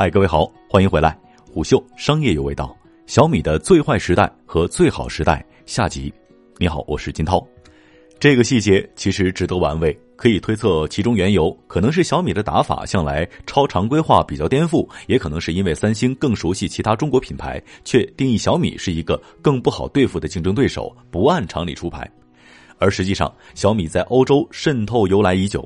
嗨，各位好，欢迎回来，虎嗅商业有味道，小米的最坏时代和最好时代下集。你好，我是金涛。这个细节其实值得玩味，可以推测其中缘由，可能是小米的打法向来超常规化比较颠覆，也可能是因为三星更熟悉其他中国品牌，却定义小米是一个更不好对付的竞争对手，不按常理出牌。而实际上，小米在欧洲渗透由来已久。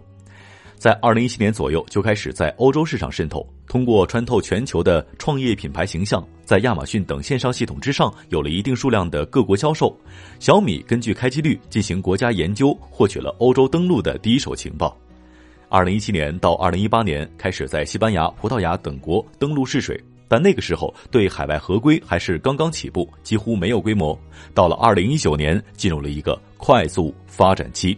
在二零一七年左右就开始在欧洲市场渗透，通过穿透全球的创业品牌形象，在亚马逊等线上系统之上有了一定数量的各国销售。小米根据开机率进行国家研究，获取了欧洲登陆的第一手情报。二零一七年到二零一八年开始在西班牙、葡萄牙等国登陆试水，但那个时候对海外合规还是刚刚起步，几乎没有规模。到了二零一九年，进入了一个快速发展期。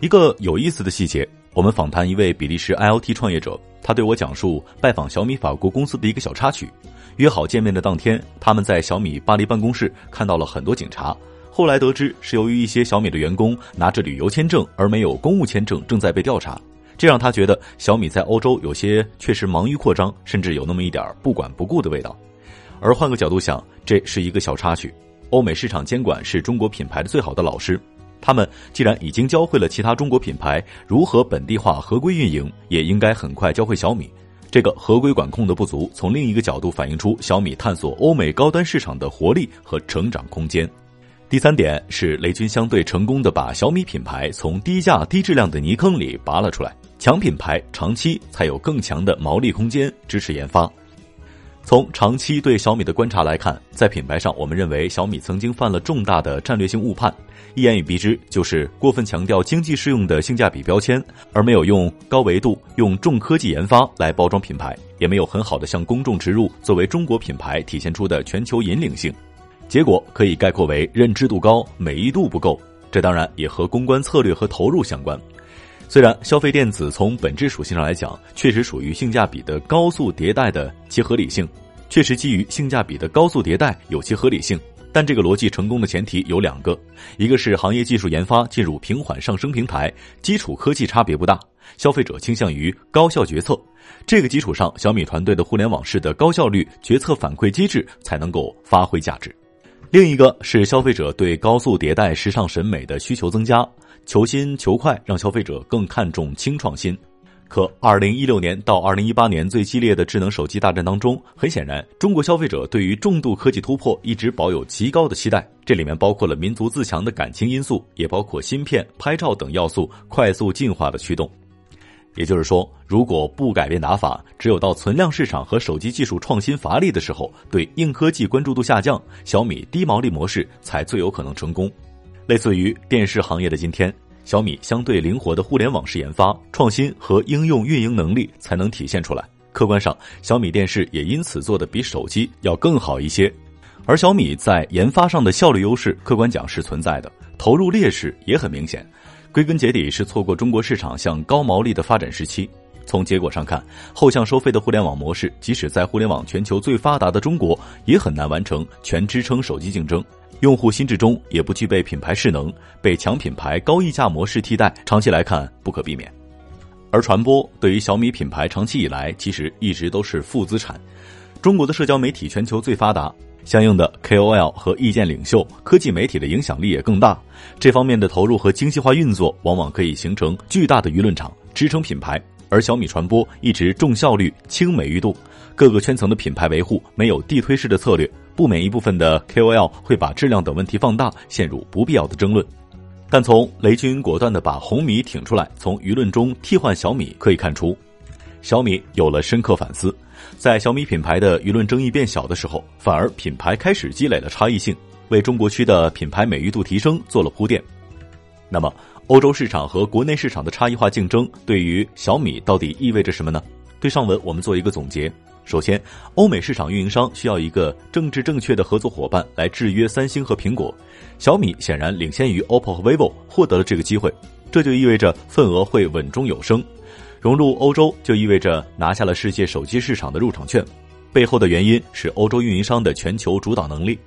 一个有意思的细节。我们访谈一位比利时 IoT 创业者，他对我讲述拜访小米法国公司的一个小插曲。约好见面的当天，他们在小米巴黎办公室看到了很多警察。后来得知是由于一些小米的员工拿着旅游签证而没有公务签证，正在被调查。这让他觉得小米在欧洲有些确实忙于扩张，甚至有那么一点不管不顾的味道。而换个角度想，这是一个小插曲。欧美市场监管是中国品牌的最好的老师。他们既然已经教会了其他中国品牌如何本地化合规运营，也应该很快教会小米。这个合规管控的不足，从另一个角度反映出小米探索欧美高端市场的活力和成长空间。第三点是雷军相对成功的把小米品牌从低价低质量的泥坑里拔了出来。强品牌长期才有更强的毛利空间，支持研发。从长期对小米的观察来看，在品牌上，我们认为小米曾经犯了重大的战略性误判。一言以蔽之，就是过分强调经济适用的性价比标签，而没有用高维度、用重科技研发来包装品牌，也没有很好的向公众植入作为中国品牌体现出的全球引领性。结果可以概括为认知度高，美誉度不够。这当然也和公关策略和投入相关。虽然消费电子从本质属性上来讲，确实属于性价比的高速迭代的其合理性，确实基于性价比的高速迭代有其合理性，但这个逻辑成功的前提有两个：一个是行业技术研发进入平缓上升平台，基础科技差别不大，消费者倾向于高效决策，这个基础上小米团队的互联网式的高效率决策反馈机制才能够发挥价值；另一个是消费者对高速迭代时尚审美的需求增加。求新求快，让消费者更看重轻创新。可二零一六年到二零一八年最激烈的智能手机大战当中，很显然，中国消费者对于重度科技突破一直保有极高的期待。这里面包括了民族自强的感情因素，也包括芯片、拍照等要素快速进化的驱动。也就是说，如果不改变打法，只有到存量市场和手机技术创新乏力的时候，对硬科技关注度下降，小米低毛利模式才最有可能成功。类似于电视行业的今天，小米相对灵活的互联网式研发、创新和应用运营能力才能体现出来。客观上，小米电视也因此做的比手机要更好一些。而小米在研发上的效率优势，客观讲是存在的，投入劣势也很明显。归根结底是错过中国市场向高毛利的发展时期。从结果上看，后向收费的互联网模式，即使在互联网全球最发达的中国，也很难完成全支撑手机竞争。用户心智中也不具备品牌势能，被强品牌高溢价模式替代，长期来看不可避免。而传播对于小米品牌长期以来其实一直都是负资产。中国的社交媒体全球最发达，相应的 KOL 和意见领袖、科技媒体的影响力也更大。这方面的投入和精细化运作，往往可以形成巨大的舆论场，支撑品牌。而小米传播一直重效率、轻美誉度，各个圈层的品牌维护没有地推式的策略。不免一部分的 KOL 会把质量等问题放大，陷入不必要的争论。但从雷军果断的把红米挺出来，从舆论中替换小米可以看出，小米有了深刻反思。在小米品牌的舆论争议变小的时候，反而品牌开始积累了差异性，为中国区的品牌美誉度提升做了铺垫。那么，欧洲市场和国内市场的差异化竞争对于小米到底意味着什么呢？对上文我们做一个总结。首先，欧美市场运营商需要一个政治正确的合作伙伴来制约三星和苹果。小米显然领先于 OPPO 和 vivo，获得了这个机会，这就意味着份额会稳中有升。融入欧洲就意味着拿下了世界手机市场的入场券，背后的原因是欧洲运营商的全球主导能力。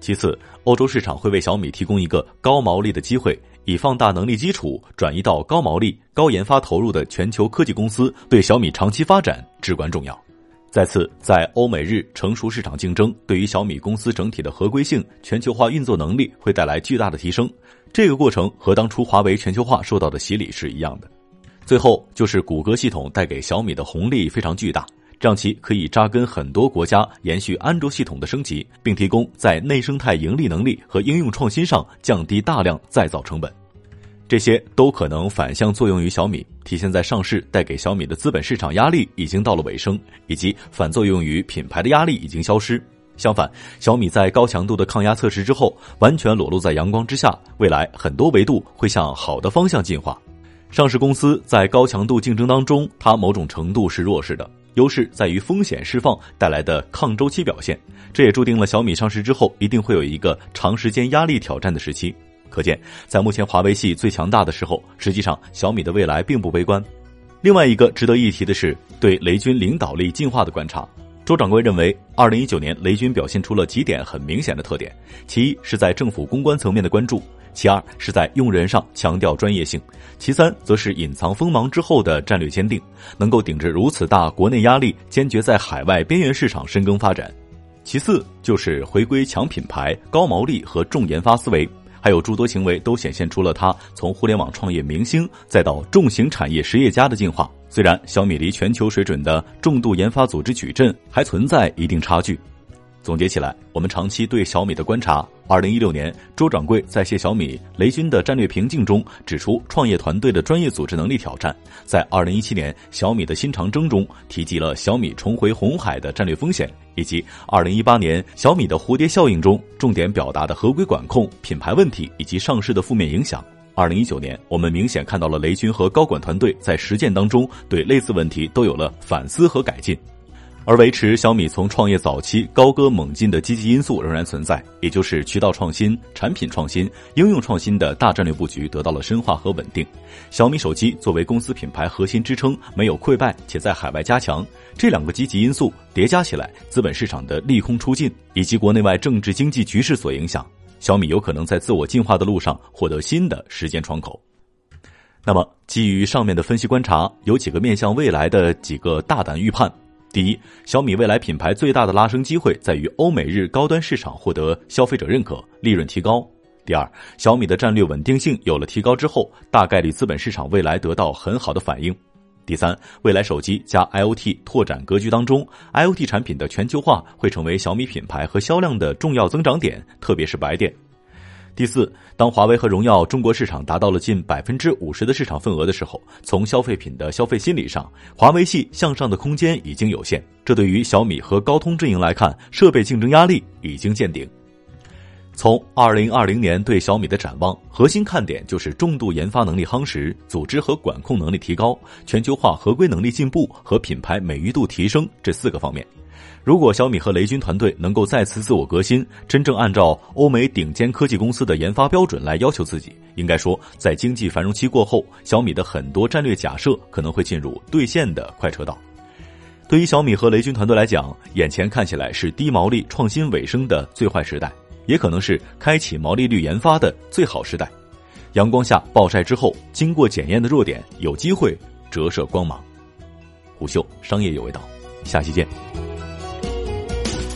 其次，欧洲市场会为小米提供一个高毛利的机会，以放大能力基础转移到高毛利、高研发投入的全球科技公司，对小米长期发展至关重要。再次，在欧美日成熟市场竞争对于小米公司整体的合规性、全球化运作能力会带来巨大的提升。这个过程和当初华为全球化受到的洗礼是一样的。最后就是谷歌系统带给小米的红利非常巨大，让其可以扎根很多国家，延续安卓系统的升级，并提供在内生态盈利能力和应用创新上降低大量再造成本。这些都可能反向作用于小米，体现在上市带给小米的资本市场压力已经到了尾声，以及反作用于品牌的压力已经消失。相反，小米在高强度的抗压测试之后，完全裸露在阳光之下，未来很多维度会向好的方向进化。上市公司在高强度竞争当中，它某种程度是弱势的，优势在于风险释放带来的抗周期表现。这也注定了小米上市之后一定会有一个长时间压力挑战的时期。可见，在目前华为系最强大的时候，实际上小米的未来并不悲观。另外一个值得一提的是，对雷军领导力进化的观察。周掌柜认为，二零一九年雷军表现出了几点很明显的特点：其一是在政府公关层面的关注；其二是在用人上强调专业性；其三则是隐藏锋芒之后的战略坚定，能够顶着如此大国内压力，坚决在海外边缘市场深耕发展；其次就是回归强品牌、高毛利和重研发思维。还有诸多行为都显现出了他从互联网创业明星再到重型产业实业家的进化。虽然小米离全球水准的重度研发组织矩阵还存在一定差距。总结起来，我们长期对小米的观察。二零一六年，周掌柜在谢小米雷军的战略瓶颈中指出创业团队的专业组织能力挑战；在二零一七年小米的新长征中提及了小米重回红海的战略风险，以及二零一八年小米的蝴蝶效应中重点表达的合规管控、品牌问题以及上市的负面影响。二零一九年，我们明显看到了雷军和高管团队在实践当中对类似问题都有了反思和改进。而维持小米从创业早期高歌猛进的积极因素仍然存在，也就是渠道创新、产品创新、应用创新的大战略布局得到了深化和稳定。小米手机作为公司品牌核心支撑，没有溃败，且在海外加强，这两个积极因素叠加起来，资本市场的利空出尽，以及国内外政治经济局势所影响，小米有可能在自我进化的路上获得新的时间窗口。那么，基于上面的分析观察，有几个面向未来的几个大胆预判。第一，小米未来品牌最大的拉升机会在于欧美日高端市场获得消费者认可，利润提高。第二，小米的战略稳定性有了提高之后，大概率资本市场未来得到很好的反应。第三，未来手机加 IOT 拓展格局当中，IOT 产品的全球化会成为小米品牌和销量的重要增长点，特别是白电。第四，当华为和荣耀中国市场达到了近百分之五十的市场份额的时候，从消费品的消费心理上，华为系向上的空间已经有限。这对于小米和高通阵营来看，设备竞争压力已经见顶。从二零二零年对小米的展望，核心看点就是重度研发能力夯实，组织和管控能力提高，全球化合规能力进步和品牌美誉度提升这四个方面。如果小米和雷军团队能够再次自我革新，真正按照欧美顶尖科技公司的研发标准来要求自己，应该说，在经济繁荣期过后，小米的很多战略假设可能会进入兑现的快车道。对于小米和雷军团队来讲，眼前看起来是低毛利创新尾声的最坏时代，也可能是开启毛利率研发的最好时代。阳光下暴晒之后，经过检验的弱点有机会折射光芒。虎嗅商业有味道，下期见。